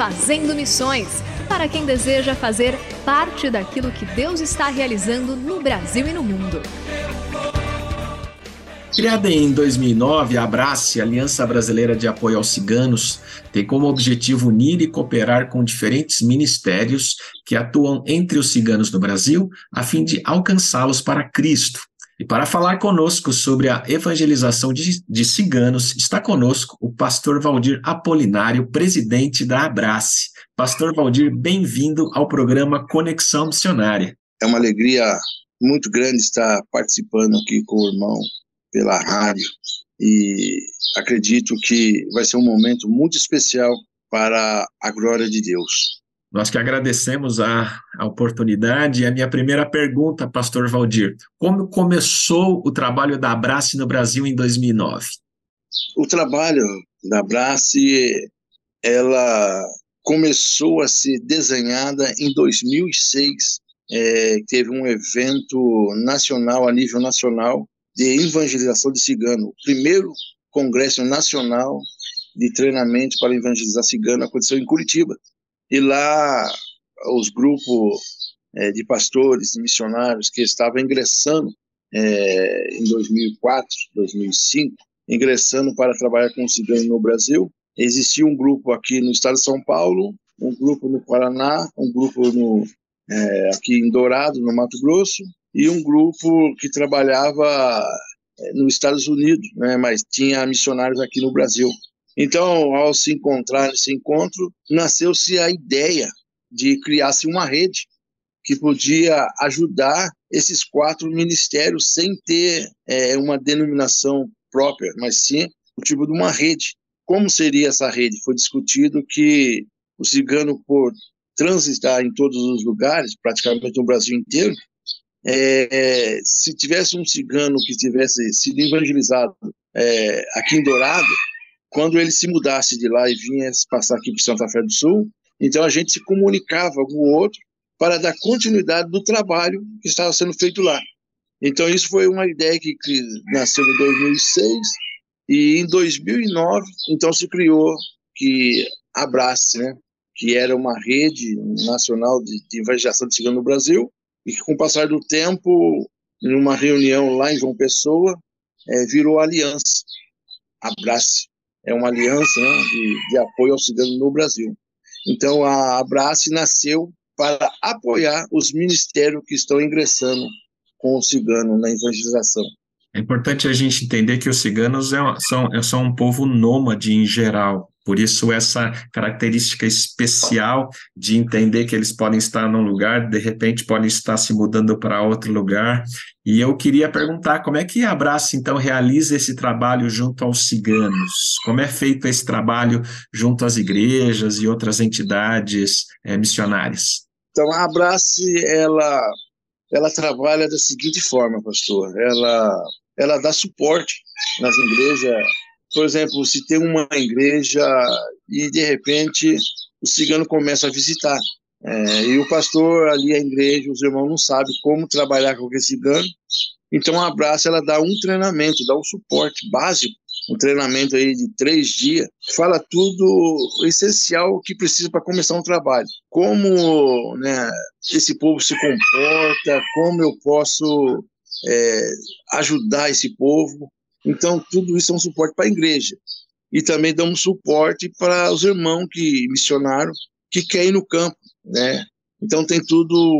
Fazendo Missões para quem deseja fazer parte daquilo que Deus está realizando no Brasil e no mundo. Criada em 2009, a Abrace, Aliança Brasileira de Apoio aos Ciganos, tem como objetivo unir e cooperar com diferentes ministérios que atuam entre os ciganos no Brasil, a fim de alcançá-los para Cristo. E para falar conosco sobre a evangelização de, de, ciganos, está conosco o pastor Valdir Apolinário, presidente da Abrace. Pastor Valdir, bem-vindo ao programa Conexão Missionária. É uma alegria muito grande estar participando aqui com o irmão pela rádio e acredito que vai ser um momento muito especial para a glória de Deus. Nós que agradecemos a, a oportunidade. E a minha primeira pergunta, Pastor Valdir: como começou o trabalho da Abrace no Brasil em 2009? O trabalho da Abrace, ela começou a ser desenhada em 2006. É, teve um evento nacional, a nível nacional, de evangelização de cigano. O primeiro congresso nacional de treinamento para evangelizar cigano aconteceu em Curitiba. E lá os grupos é, de pastores e missionários que estavam ingressando é, em 2004, 2005, ingressando para trabalhar com o cigano no Brasil. Existia um grupo aqui no estado de São Paulo, um grupo no Paraná, um grupo no, é, aqui em Dourado, no Mato Grosso, e um grupo que trabalhava é, nos Estados Unidos, né, mas tinha missionários aqui no Brasil. Então, ao se encontrar nesse encontro, nasceu-se a ideia de criar-se uma rede que podia ajudar esses quatro ministérios sem ter é, uma denominação própria, mas sim o tipo de uma rede. Como seria essa rede? Foi discutido que o cigano, por transitar em todos os lugares, praticamente no Brasil inteiro, é, se tivesse um cigano que tivesse sido evangelizado é, aqui em Dourado, quando ele se mudasse de lá e vinha passar aqui para Santa Fé do Sul, então a gente se comunicava com o outro para dar continuidade do trabalho que estava sendo feito lá. Então isso foi uma ideia que, que nasceu em 2006 e em 2009 então se criou que Abrace, né, que era uma rede nacional de, de evangelização de cigano no Brasil e que com o passar do tempo, em uma reunião lá em João Pessoa, é, virou aliança. Abrace é uma aliança né, de, de, apoio ao cigano no Brasil. Então, a Abrace nasceu para apoiar os ministérios que estão ingressando com o cigano na evangelização. É importante a gente entender que os ciganos é, são, são um povo nômade em geral, por isso, essa característica especial de entender que eles podem estar num lugar, de repente podem estar se mudando para outro lugar. E eu queria perguntar como é que a Abraça, então, realiza esse trabalho junto aos ciganos? Como é feito esse trabalho junto às igrejas e outras entidades é, missionárias? Então, a Abrace, ela, ela trabalha da seguinte forma, pastor. Ela, ela dá suporte nas igrejas por exemplo, se tem uma igreja e de repente o cigano começa a visitar. É, e o pastor ali, a igreja, os irmãos não sabem como trabalhar com aquele cigano. Então a Abraça ela dá um treinamento, dá um suporte básico, um treinamento aí de três dias, fala tudo essencial que precisa para começar um trabalho. Como né, esse povo se comporta, como eu posso é, ajudar esse povo. Então tudo isso é um suporte para a igreja e também damos suporte para os irmãos que missionaram que querem ir no campo, né? Então tem tudo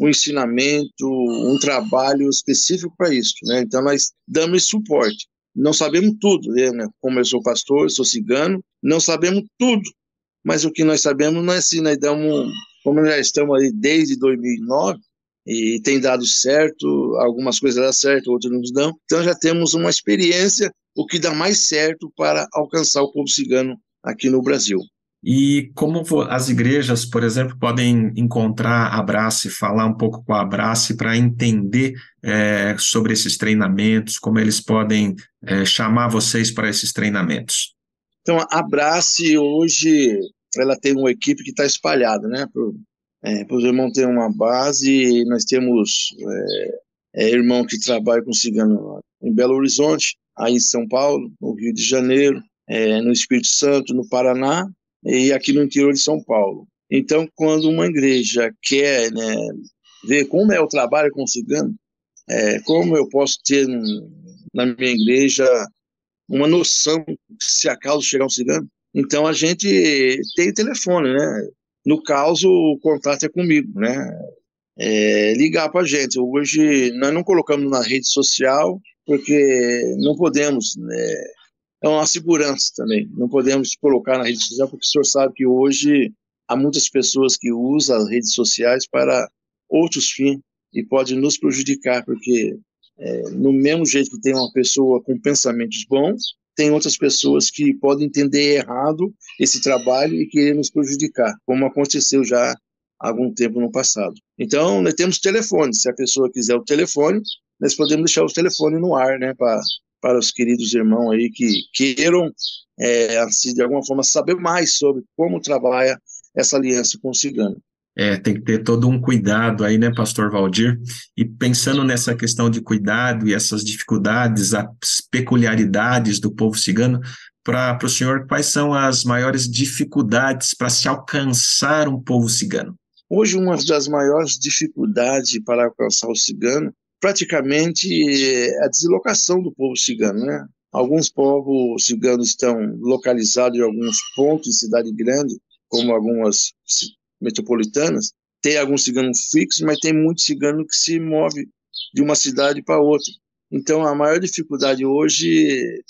um, ensinamento, um trabalho específico para isso, né? Então nós damos suporte. Não sabemos tudo, né? Como eu sou pastor, sou cigano, não sabemos tudo, mas o que nós sabemos não é assim, nós damos, como nós já estamos aí desde 2009, e tem dado certo, algumas coisas dão certo, outras não dão. Então já temos uma experiência, o que dá mais certo para alcançar o povo cigano aqui no Brasil. E como as igrejas, por exemplo, podem encontrar a Abrace, falar um pouco com a Abrace para entender é, sobre esses treinamentos, como eles podem é, chamar vocês para esses treinamentos? Então, a Abrace hoje ela tem uma equipe que está espalhada, né? É, os irmãos terem uma base, nós temos é, é, irmão que trabalha com cigano em Belo Horizonte, aí em São Paulo, no Rio de Janeiro, é, no Espírito Santo, no Paraná, e aqui no interior de São Paulo. Então, quando uma igreja quer né, ver como é o trabalho com o cigano, é, como eu posso ter na minha igreja uma noção se acaso chegar um cigano, então a gente tem telefone, né? No caso, o contato é comigo, né? É, ligar para a gente. Hoje nós não colocamos na rede social porque não podemos né, é uma segurança também. Não podemos colocar na rede social, porque o senhor sabe que hoje há muitas pessoas que usam as redes sociais para outros fins e pode nos prejudicar, porque é, no mesmo jeito que tem uma pessoa com pensamentos bons, tem outras pessoas que podem entender errado esse trabalho e querer nos prejudicar, como aconteceu já há algum tempo no passado. Então, nós temos telefone. Se a pessoa quiser o telefone, nós podemos deixar o telefone no ar, né, para para os queridos irmãos aí que queiram, é, assim, de alguma forma, saber mais sobre como trabalha essa aliança com o cigano. É, tem que ter todo um cuidado aí, né, pastor Valdir? E pensando nessa questão de cuidado e essas dificuldades, as peculiaridades do povo cigano, para o senhor, quais são as maiores dificuldades para se alcançar um povo cigano? Hoje, uma das maiores dificuldades para alcançar o cigano praticamente é a deslocação do povo cigano, né? Alguns povos ciganos estão localizados em alguns pontos de cidade grande, como algumas metropolitanas. Tem alguns ciganos fixos, mas tem muito cigano que se move de uma cidade para outra. Então, a maior dificuldade hoje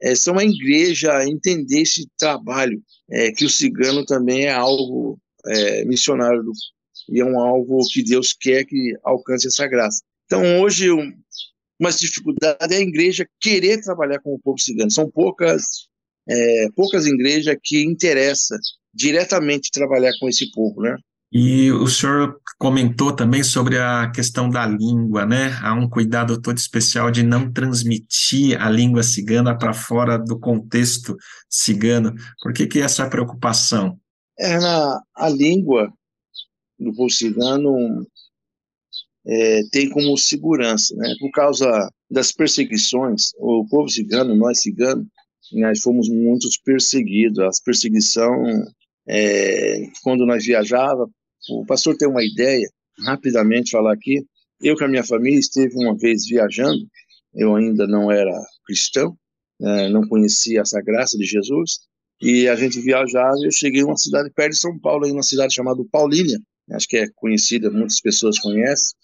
é são a igreja entender esse trabalho, é, que o cigano também é algo é, missionário e é um algo que Deus quer que alcance essa graça. Então, hoje, um, uma dificuldade é a igreja querer trabalhar com o povo cigano. São poucas, é, poucas igrejas que interessam diretamente trabalhar com esse povo, né? E o senhor comentou também sobre a questão da língua, né? Há um cuidado todo especial de não transmitir a língua cigana para fora do contexto cigano. Por que, que essa preocupação? É, na, a língua do povo cigano é, tem como segurança, né? Por causa das perseguições, o povo cigano, nós ciganos, nós fomos muito perseguidos. As perseguição, é, quando nós viajava, o pastor tem uma ideia, rapidamente falar aqui. Eu com a minha família esteve uma vez viajando. Eu ainda não era cristão, né? não conhecia essa graça de Jesus. E a gente viajava. Eu cheguei em uma cidade perto de São Paulo, em uma cidade chamada Paulínia. Acho que é conhecida, muitas pessoas conhecem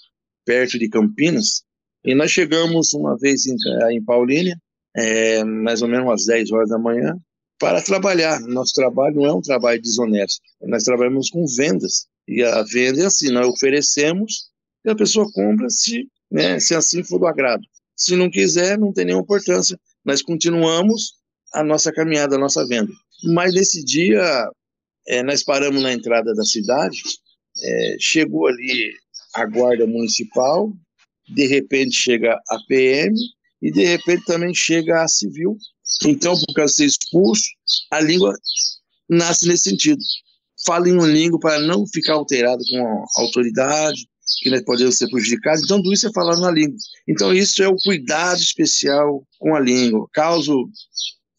perto de Campinas, e nós chegamos uma vez em, eh, em Paulínia, é, mais ou menos às 10 horas da manhã, para trabalhar. Nosso trabalho não é um trabalho desonesto, nós trabalhamos com vendas, e a venda é assim, nós oferecemos e a pessoa compra se, né, se assim for do agrado. Se não quiser, não tem nenhuma importância, nós continuamos a nossa caminhada, a nossa venda. Mas nesse dia, é, nós paramos na entrada da cidade, é, chegou ali a guarda municipal, de repente chega a PM e de repente também chega a civil. Então, por causa de ser expulso, a língua nasce nesse sentido. fala em uma língua para não ficar alterado com a autoridade, que nós podemos ser prejudicados. Então, tudo isso é falar na língua. Então, isso é o cuidado especial com a língua. Caso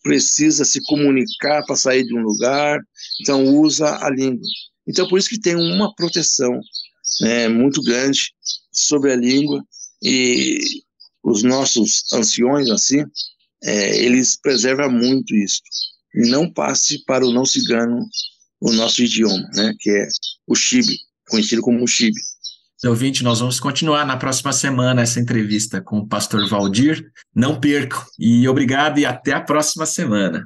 precisa se comunicar para sair de um lugar, então usa a língua. Então, por isso que tem uma proteção né, muito grande sobre a língua e os nossos anciões, assim, é, eles preservam muito isso. Não passe para o não cigano o nosso idioma, né, que é o chibe, conhecido como chibe. Ouvinte, nós vamos continuar na próxima semana essa entrevista com o pastor Valdir. Não percam. E obrigado e até a próxima semana.